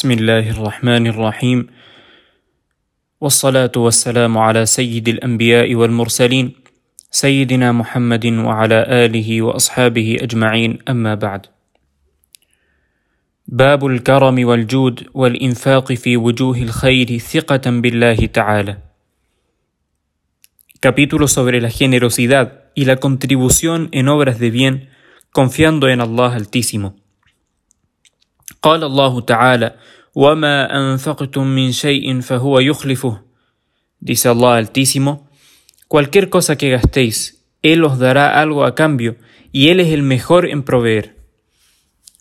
بسم الله الرحمن الرحيم. والصلاة والسلام على سيد الأنبياء والمرسلين سيدنا محمد وعلى آله وأصحابه أجمعين. أما بعد. باب الكرم والجود والإنفاق في وجوه الخير ثقة بالله تعالى. Capítulo sobre la generosidad y la contribución en obras de bien confiando en Allah Altísimo. قال الله تعالى وما أنفقتم من شيء فهو يخلفه. Dice Allah Altísimo cualquier cosa que gastéis Él os dará algo a cambio y Él es el mejor en proveer.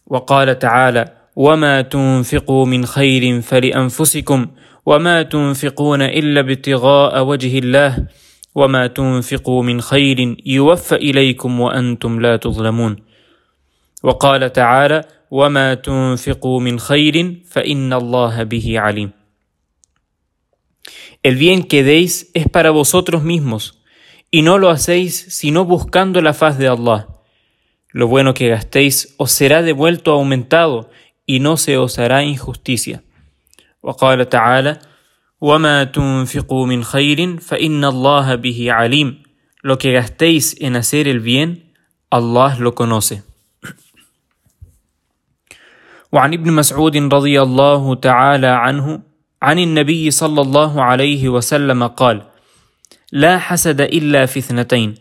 وقال تعالى وما تنفقوا من خير فلأنفسكم وما تنفقون إلا ابتغاء وجه الله وما تنفقوا من خير يوفى إليكم وأنتم لا تظلمون. وقال تعالى وما تنفقوا من خير فإن الله به عليم El bien que deis es para vosotros mismos, y no lo hacéis sino buscando la faz de Allah. Lo bueno que gastéis os será devuelto aumentado, y no se os hará injusticia. وقال تعالى: وما تنفقوا من خير فإن الله به عليم. Lo que gastéis en hacer el bien, Allah lo conoce. وعن ابن مسعود رضي الله تعالى عنه عن النبي صلى الله عليه وسلم قال لا حسد إلا في اثنتين.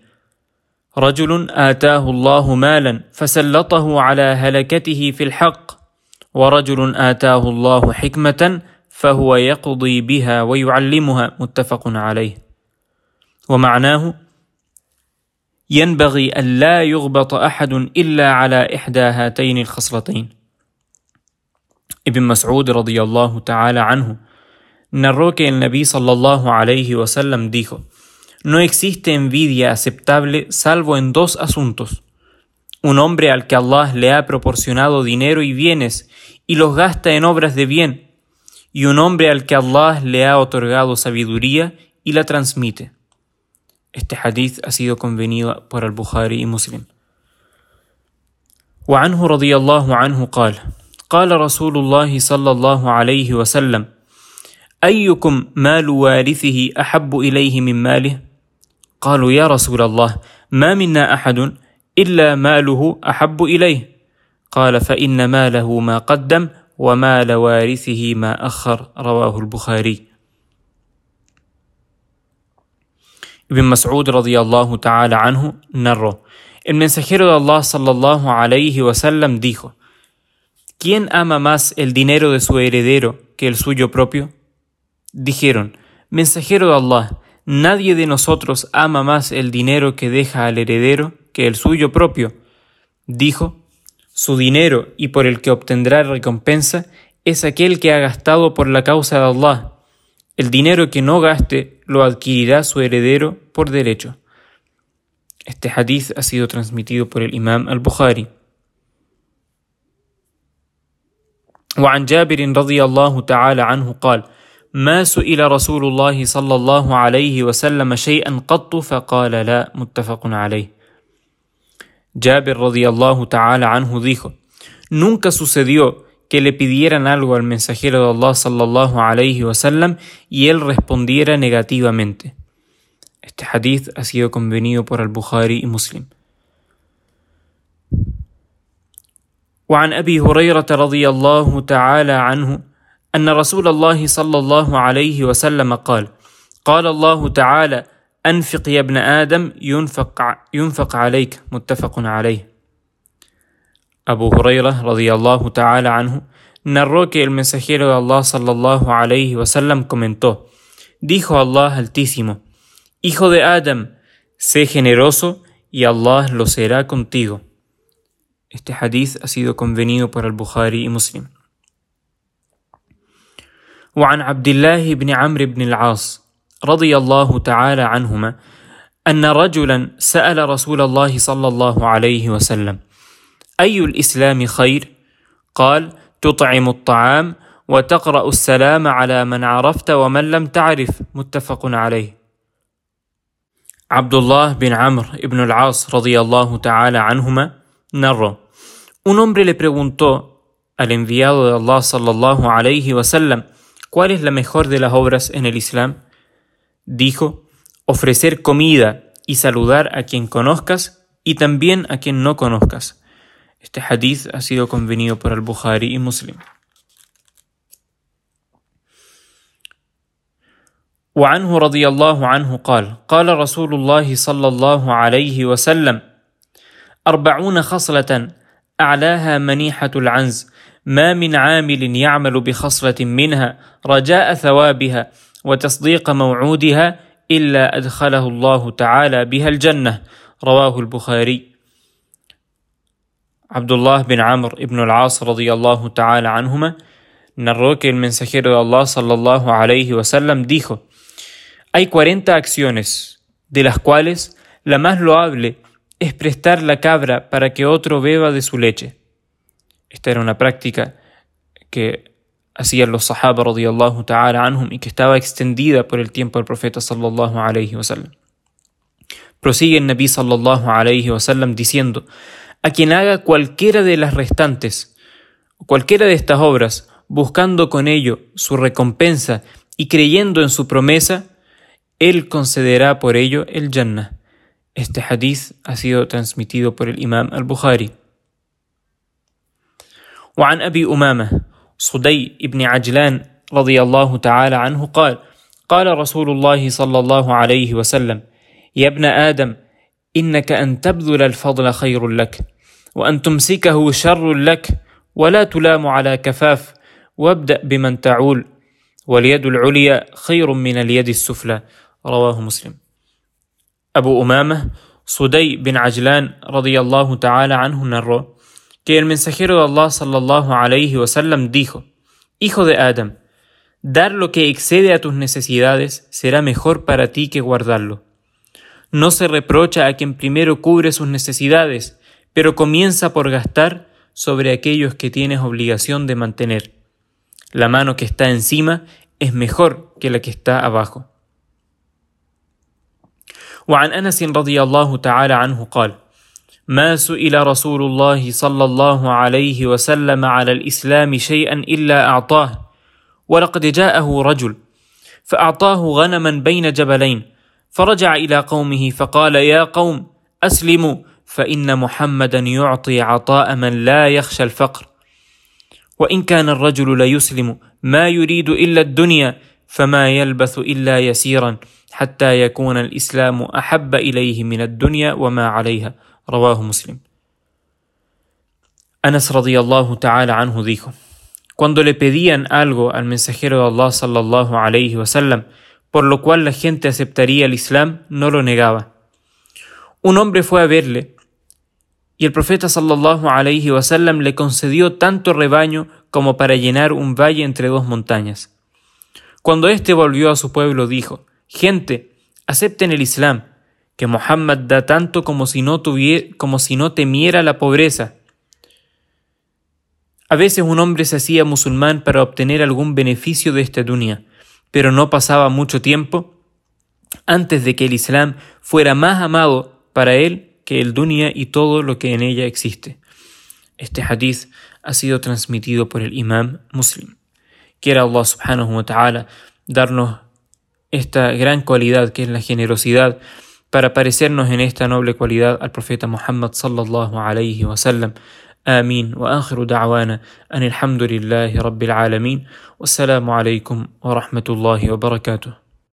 رجل آتاه الله مالا فسلطه على هلكته في الحق ورجل آتاه الله حكمة فهو يقضي بها ويعلمها. متفق عليه. ومعناه ينبغي أن لا يغبط أحد إلا على إحدى هاتين الخصلتين. Ibn Mas'ud radiyallahu ta'ala anhu narró que el Nabi sallallahu alayhi wasallam dijo: No existe envidia aceptable salvo en dos asuntos. Un hombre al que Allah le ha proporcionado dinero y bienes y los gasta en obras de bien, y un hombre al que Allah le ha otorgado sabiduría y la transmite. Este hadith ha sido convenido por al-Bukhari y Muslim. وعنه رضي الله عنه قال: قال رسول الله صلى الله عليه وسلم أيكم مال وارثه أحب إليه من ماله؟ قالوا يا رسول الله ما منا أحد إلا ماله أحب إليه. قال فإن ماله ما قدم ومال وارثه ما أخر. رواه البخاري. ابن مسعود رضي الله تعالى عنه el mensajero de Allah sallallahu alayhi wasallam dijo ¿Quién ama más el dinero de su heredero que el suyo propio? Dijeron, Mensajero de Allah, nadie de nosotros ama más el dinero que deja al heredero que el suyo propio. Dijo, Su dinero y por el que obtendrá recompensa es aquel que ha gastado por la causa de Allah. El dinero que no gaste lo adquirirá su heredero por derecho. Este hadith ha sido transmitido por el Imam al-Bukhari. وعن جابر رضي الله تعالى عنه قال ما سئل رسول الله صلى الله عليه وسلم شيئا قط فقال لا متفق عليه Jabir radiallahu ta'ala anhu dijo, Nunca sucedió que le pidieran algo al mensajero de Allah sallallahu alayhi wasallam y él respondiera negativamente. Este hadith ha sido convenido por al-Bukhari y Muslim. وعن أبي هريرة رضي الله تعالى عنه أن رسول الله صلى الله عليه وسلم قال قال الله تعالى أنفق يا ابن آدم ينفق ينفق عليك. متفق عليه. أبو هريرة رضي الله تعالى عنه نروك que el mensajero de Allah sallallahu alayhi wasallam comentó dijo Allah altísimo hijo de Adam sé generoso y Allah lo Este hadith ha sido convenido por al-Bukhari y Muslim. وعن عبد الله بن عمرو بن العاص رضي الله تعالى عنهما أن رجلا سأل رسول الله صلى الله عليه وسلم: أي الإسلام خير؟ قال: تطعم الطعام وتقرأ السلام على من عرفت ومن لم تعرف متفق عليه. عبد الله بن عمرو بن العاص رضي الله تعالى عنهما narró, un hombre le preguntó, al enviado de Allah sallallahu alayhi wasallam, ¿cuál es la mejor de las obras en el Islam? Dijo, ofrecer comida y saludar a quien conozcas y también a quien no conozcas. Este hadith ha sido convenido por al-Bukhari y Muslim. وعنه رضي الله عنه قال قال رسول الله صلى الله عليه وسلم أربعون خصلة أعلاها منيحة العنز. ما من عامل يعمل بخصلة منها رجاء ثوابها وتصديق موعودها إلا أدخله الله تعالى بها الجنة. رواه البخاري. عبد الله بن عمرو بن العاص رضي الله تعالى عنهما. narró que el mensajero de Allah sallallahu alayhi wasallam dijo Hay 40 acciones, de las cuales la más loable es prestar la cabra para que otro beba de su leche. Esta era una práctica que hacían los sahaba radiyallahu ta'ala anhum y que estaba extendida por el tiempo del profeta sallallahu alayhi wasallam. Prosigue el Nabi sallallahu alayhi wasallam diciendo: A quien haga cualquiera de las restantes, cualquiera de estas obras, buscando con ello su recompensa y creyendo en su promesa, él concederá por ello el Jannah. Este hadith ha sido transmitido por el Imam al-Bukhari. وعن أبي أمامة صدي بن عجلان رضي الله تعالى عنه قال قال رسول الله صلى الله عليه وسلم يا ابن آدم إنك أن تبذل الفضل خير لك وأن تمسكه شر لك ولا تلام على كفاف وابدأ بمن تعول واليد العليا خير من اليد السفلى رواه مسلم Abu Umama, Sudai bin Ajlan radiyallahu ta'ala anhu narró que el mensajero de Allah sallallahu alayhi wasallam dijo: Hijo de Adam, dar lo que excede a tus necesidades será mejor para ti que guardarlo. No se reprocha a quien primero cubre sus necesidades, pero comienza por gastar sobre aquellos que tienes obligación de mantener. La mano que está encima es mejor que la que está abajo. وعن أنس رضي الله تعالى عنه قال ما سئل رسول الله صلى الله عليه وسلم على الإسلام شيئا إلا أعطاه ولقد جاءه رجل فأعطاه غنما بين جبلين فرجع إلى قومه فقال يا قوم أسلموا فإن محمدا يعطي عطاء من لا يخشى الفقر. وإن كان الرجل ليسلم ما يريد إلا الدنيا فما يلبث إلا يسيرا. حتى يكون الإسلام أحب إليه من الدنيا وما عليها رواه مسلم Anas radiyallahu ta'ala anhu dijo Cuando le pedían algo al mensajero de Allah sallallahu alayhi wasallam por lo cual la gente aceptaría el Islam, no lo negaba. Un hombre fue a verle y el profeta sallallahu alayhi wasallam le concedió tanto rebaño como para llenar un valle entre dos montañas. Cuando éste volvió a su pueblo dijo Gente, acepten el Islam, que Muhammad da tanto como si no, tuviera, como si no temiera la pobreza. A veces un hombre se hacía musulmán para obtener algún beneficio de esta dunya, pero no pasaba mucho tiempo antes de que el Islam fuera más amado para él que el dunya y todo lo que en ella existe. Este hadith ha sido transmitido por el imam muslim. Quiera Allah subhanahu wa ta'ala darnos esta gran cualidad que es la generosidad para parecernos en esta noble cualidad al profeta Muhammad sallallahu alayhi wa sallam. آمين وآخر دعوانا أن الحمد لله رب العالمين والسلام عليكم ورحمة الله وبركاته